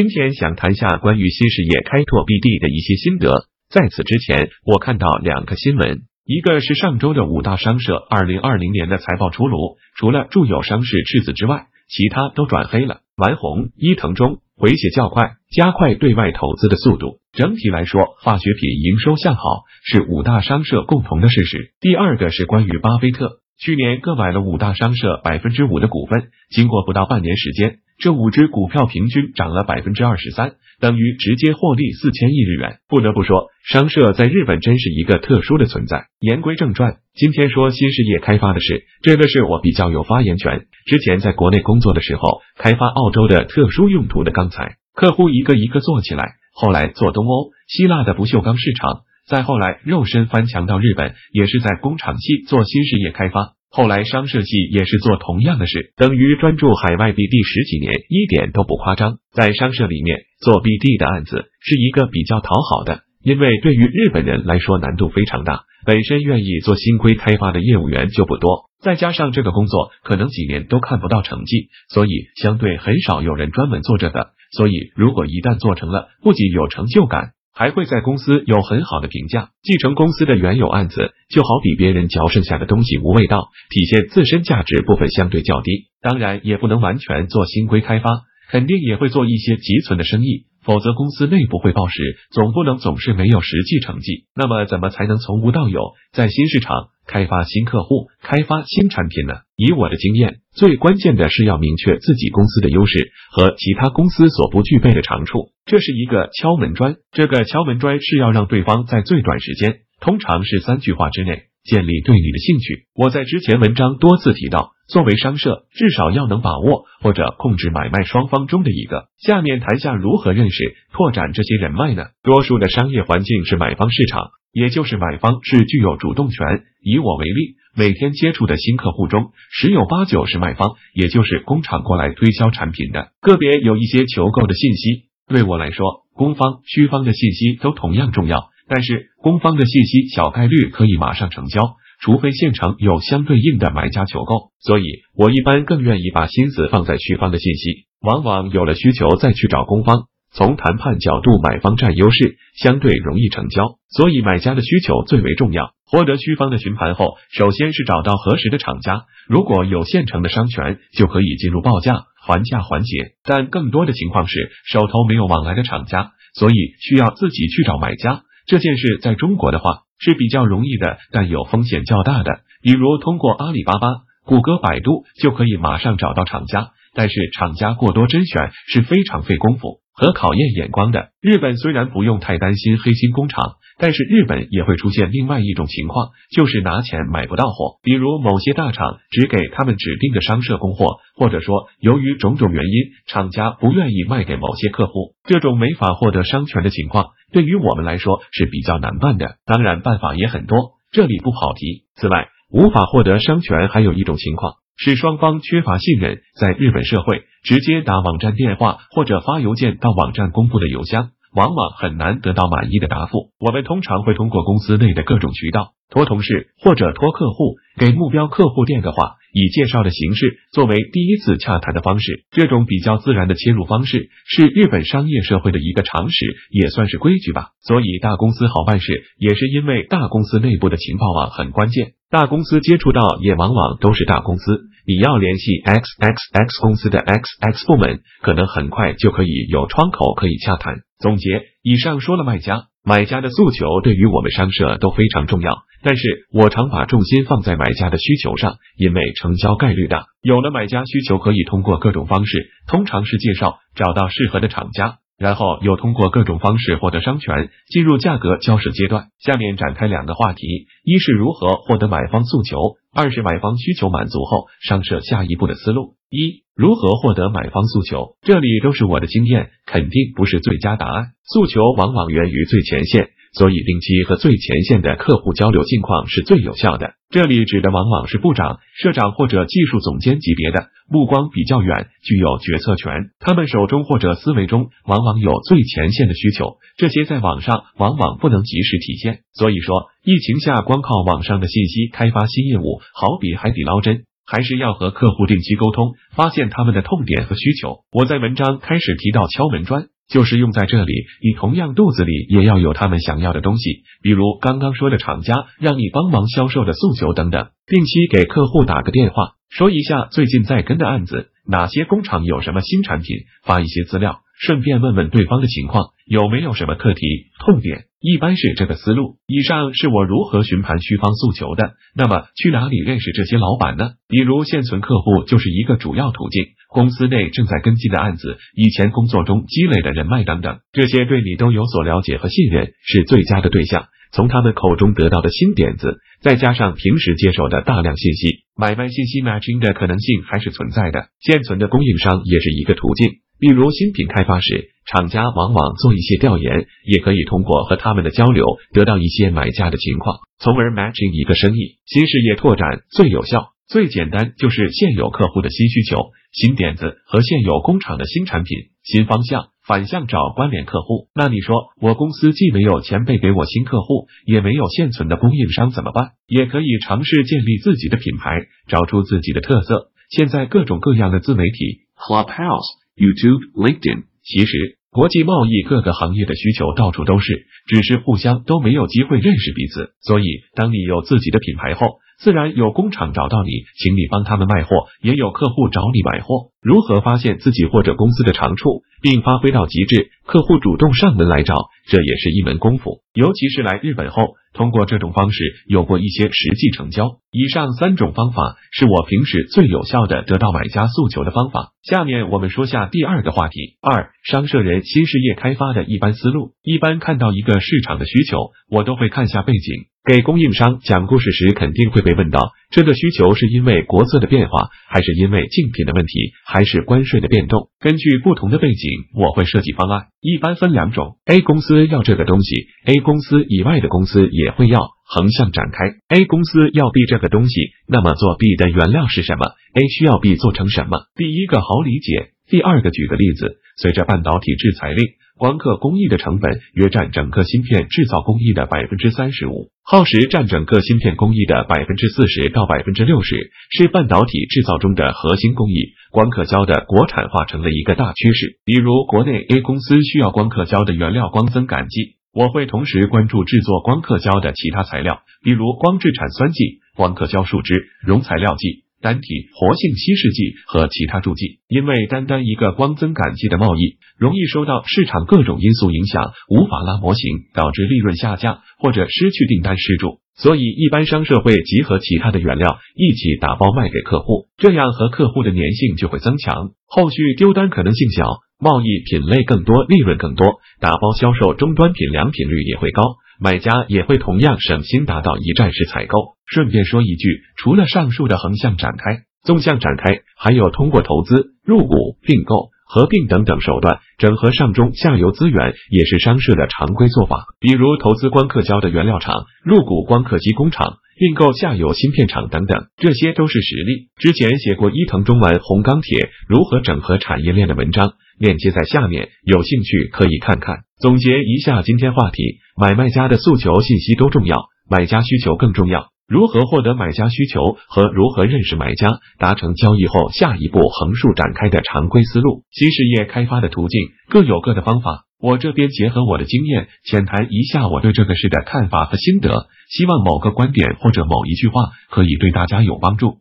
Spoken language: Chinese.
今天想谈下关于新事业开拓 BD 的一些心得。在此之前，我看到两个新闻，一个是上周的五大商社二零二零年的财报出炉，除了住友商事赤子之外，其他都转黑了。丸红、伊藤忠回血较快，加快对外投资的速度。整体来说，化学品营收向好是五大商社共同的事实。第二个是关于巴菲特，去年各买了五大商社百分之五的股份，经过不到半年时间，这五只股票平均涨了百分之二十三，等于直接获利四千亿日元。不得不说，商社在日本真是一个特殊的存在。言归正传，今天说新事业开发的事，这个是我比较有发言权。之前在国内工作的时候，开发澳洲的特殊用途的钢材，客户一个一个做起来，后来做东欧、希腊的不锈钢市场，再后来肉身翻墙到日本，也是在工厂系做新事业开发。后来商社系也是做同样的事，等于专注海外 BD 十几年，一点都不夸张。在商社里面做 BD 的案子是一个比较讨好的，因为对于日本人来说难度非常大，本身愿意做新规开发的业务员就不多，再加上这个工作可能几年都看不到成绩，所以相对很少有人专门做这个。所以如果一旦做成了，不仅有成就感。还会在公司有很好的评价，继承公司的原有案子，就好比别人嚼剩下的东西无味道，体现自身价值部分相对较低。当然，也不能完全做新规开发，肯定也会做一些集存的生意，否则公司内部会暴食，总不能总是没有实际成绩。那么，怎么才能从无到有，在新市场？开发新客户，开发新产品呢？以我的经验，最关键的是要明确自己公司的优势和其他公司所不具备的长处，这是一个敲门砖。这个敲门砖是要让对方在最短时间，通常是三句话之内建立对你的兴趣。我在之前文章多次提到，作为商社，至少要能把握或者控制买卖双方中的一个。下面谈下如何认识、拓展这些人脉呢？多数的商业环境是买方市场。也就是买方是具有主动权。以我为例，每天接触的新客户中，十有八九是卖方，也就是工厂过来推销产品的。个别有一些求购的信息，对我来说，供方、需方的信息都同样重要。但是，供方的信息小概率可以马上成交，除非现场有相对应的买家求购。所以我一般更愿意把心思放在需方的信息，往往有了需求再去找供方。从谈判角度，买方占优势，相对容易成交，所以买家的需求最为重要。获得需方的询盘后，首先是找到合适的厂家，如果有现成的商权，就可以进入报价、还价环节。但更多的情况是手头没有往来的厂家，所以需要自己去找买家。这件事在中国的话是比较容易的，但有风险较大的，比如通过阿里巴巴、谷歌、百度就可以马上找到厂家，但是厂家过多甄选是非常费功夫。和考验眼光的日本虽然不用太担心黑心工厂，但是日本也会出现另外一种情况，就是拿钱买不到货。比如某些大厂只给他们指定的商社供货，或者说由于种种原因，厂家不愿意卖给某些客户，这种没法获得商权的情况，对于我们来说是比较难办的。当然办法也很多，这里不跑题。此外，无法获得商权还有一种情况。是双方缺乏信任，在日本社会，直接打网站电话或者发邮件到网站公布的邮箱，往往很难得到满意的答复。我们通常会通过公司内的各种渠道，托同事或者托客户，给目标客户电个话，以介绍的形式作为第一次洽谈的方式。这种比较自然的切入方式，是日本商业社会的一个常识，也算是规矩吧。所以大公司好办事，也是因为大公司内部的情报网很关键。大公司接触到也往往都是大公司。你要联系 X X X 公司的 X X 部门，可能很快就可以有窗口可以洽谈。总结，以上说了卖家、买家的诉求，对于我们商社都非常重要。但是我常把重心放在买家的需求上，因为成交概率大。有了买家需求，可以通过各种方式，通常是介绍找到适合的厂家。然后又通过各种方式获得商权，进入价格交涉阶段。下面展开两个话题：一是如何获得买方诉求；二是买方需求满足后，商社下一步的思路。一、如何获得买方诉求？这里都是我的经验，肯定不是最佳答案。诉求往往源于最前线。所以，定期和最前线的客户交流近况是最有效的。这里指的往往是部长、社长或者技术总监级别的，目光比较远，具有决策权。他们手中或者思维中往往有最前线的需求，这些在网上往往不能及时体现。所以说，疫情下光靠网上的信息开发新业务，好比海底捞针。还是要和客户定期沟通，发现他们的痛点和需求。我在文章开始提到敲门砖。就是用在这里，你同样肚子里也要有他们想要的东西，比如刚刚说的厂家让你帮忙销售的诉求等等。定期给客户打个电话，说一下最近在跟的案子，哪些工厂有什么新产品，发一些资料，顺便问问对方的情况，有没有什么课题痛点。一般是这个思路。以上是我如何询盘需方诉求的。那么去哪里认识这些老板呢？比如现存客户就是一个主要途径。公司内正在跟进的案子，以前工作中积累的人脉等等，这些对你都有所了解和信任，是最佳的对象。从他们口中得到的新点子，再加上平时接手的大量信息，买卖信息 matching 的可能性还是存在的。现存的供应商也是一个途径。比如新品开发时，厂家往往做一些调研，也可以通过和他们的交流得到一些买家的情况，从而 matching 一个生意。新事业拓展最有效、最简单，就是现有客户的新需求、新点子和现有工厂的新产品、新方向，反向找关联客户。那你说，我公司既没有前辈给我新客户，也没有现存的供应商怎么办？也可以尝试建立自己的品牌，找出自己的特色。现在各种各样的自媒体，Clubhouse。YouTube、LinkedIn，其实国际贸易各个行业的需求到处都是，只是互相都没有机会认识彼此。所以，当你有自己的品牌后，自然有工厂找到你，请你帮他们卖货，也有客户找你买货。如何发现自己或者公司的长处，并发挥到极致？客户主动上门来找，这也是一门功夫。尤其是来日本后，通过这种方式有过一些实际成交。以上三种方法是我平时最有效的得到买家诉求的方法。下面我们说下第二个话题：二商社人新事业开发的一般思路。一般看到一个市场的需求，我都会看下背景。给供应商讲故事时，肯定会被问到：这个需求是因为国策的变化，还是因为竞品的问题，还是关税的变动？根据不同的背景，我会设计方案。一般分两种：A 公司要这个东西，A 公司以外的公司也会要。横向展开，A 公司要 B 这个东西，那么做 B 的原料是什么？A 需要 B 做成什么？第一个好理解，第二个举个例子，随着半导体制裁令。光刻工艺的成本约占整个芯片制造工艺的百分之三十五，耗时占整个芯片工艺的百分之四十到百分之六十，是半导体制造中的核心工艺。光刻胶的国产化成了一个大趋势。比如，国内 A 公司需要光刻胶的原料光增感剂，我会同时关注制作光刻胶的其他材料，比如光制产酸剂、光刻胶树脂、溶材料剂。单体活性稀释剂和其他助剂，因为单单一个光增感剂的贸易，容易受到市场各种因素影响，无法拉模型，导致利润下降或者失去订单失主。所以，一般商社会集合其他的原料一起打包卖给客户，这样和客户的粘性就会增强，后续丢单可能性小，贸易品类更多，利润更多，打包销售终端品良品率也会高。买家也会同样省心，达到一站式采购。顺便说一句，除了上述的横向展开、纵向展开，还有通过投资、入股、并购、合并等等手段整合上中下游资源，也是商社的常规做法。比如投资光刻胶的原料厂，入股光刻机工厂。并购下游芯片厂等等，这些都是实例。之前写过伊藤忠丸红钢铁如何整合产业链的文章，链接在下面，有兴趣可以看看。总结一下今天话题：买卖家的诉求信息都重要，买家需求更重要。如何获得买家需求和如何认识买家，达成交易后下一步横竖展开的常规思路。新事业开发的途径各有各的方法。我这边结合我的经验，浅谈一下我对这个事的看法和心得，希望某个观点或者某一句话可以对大家有帮助。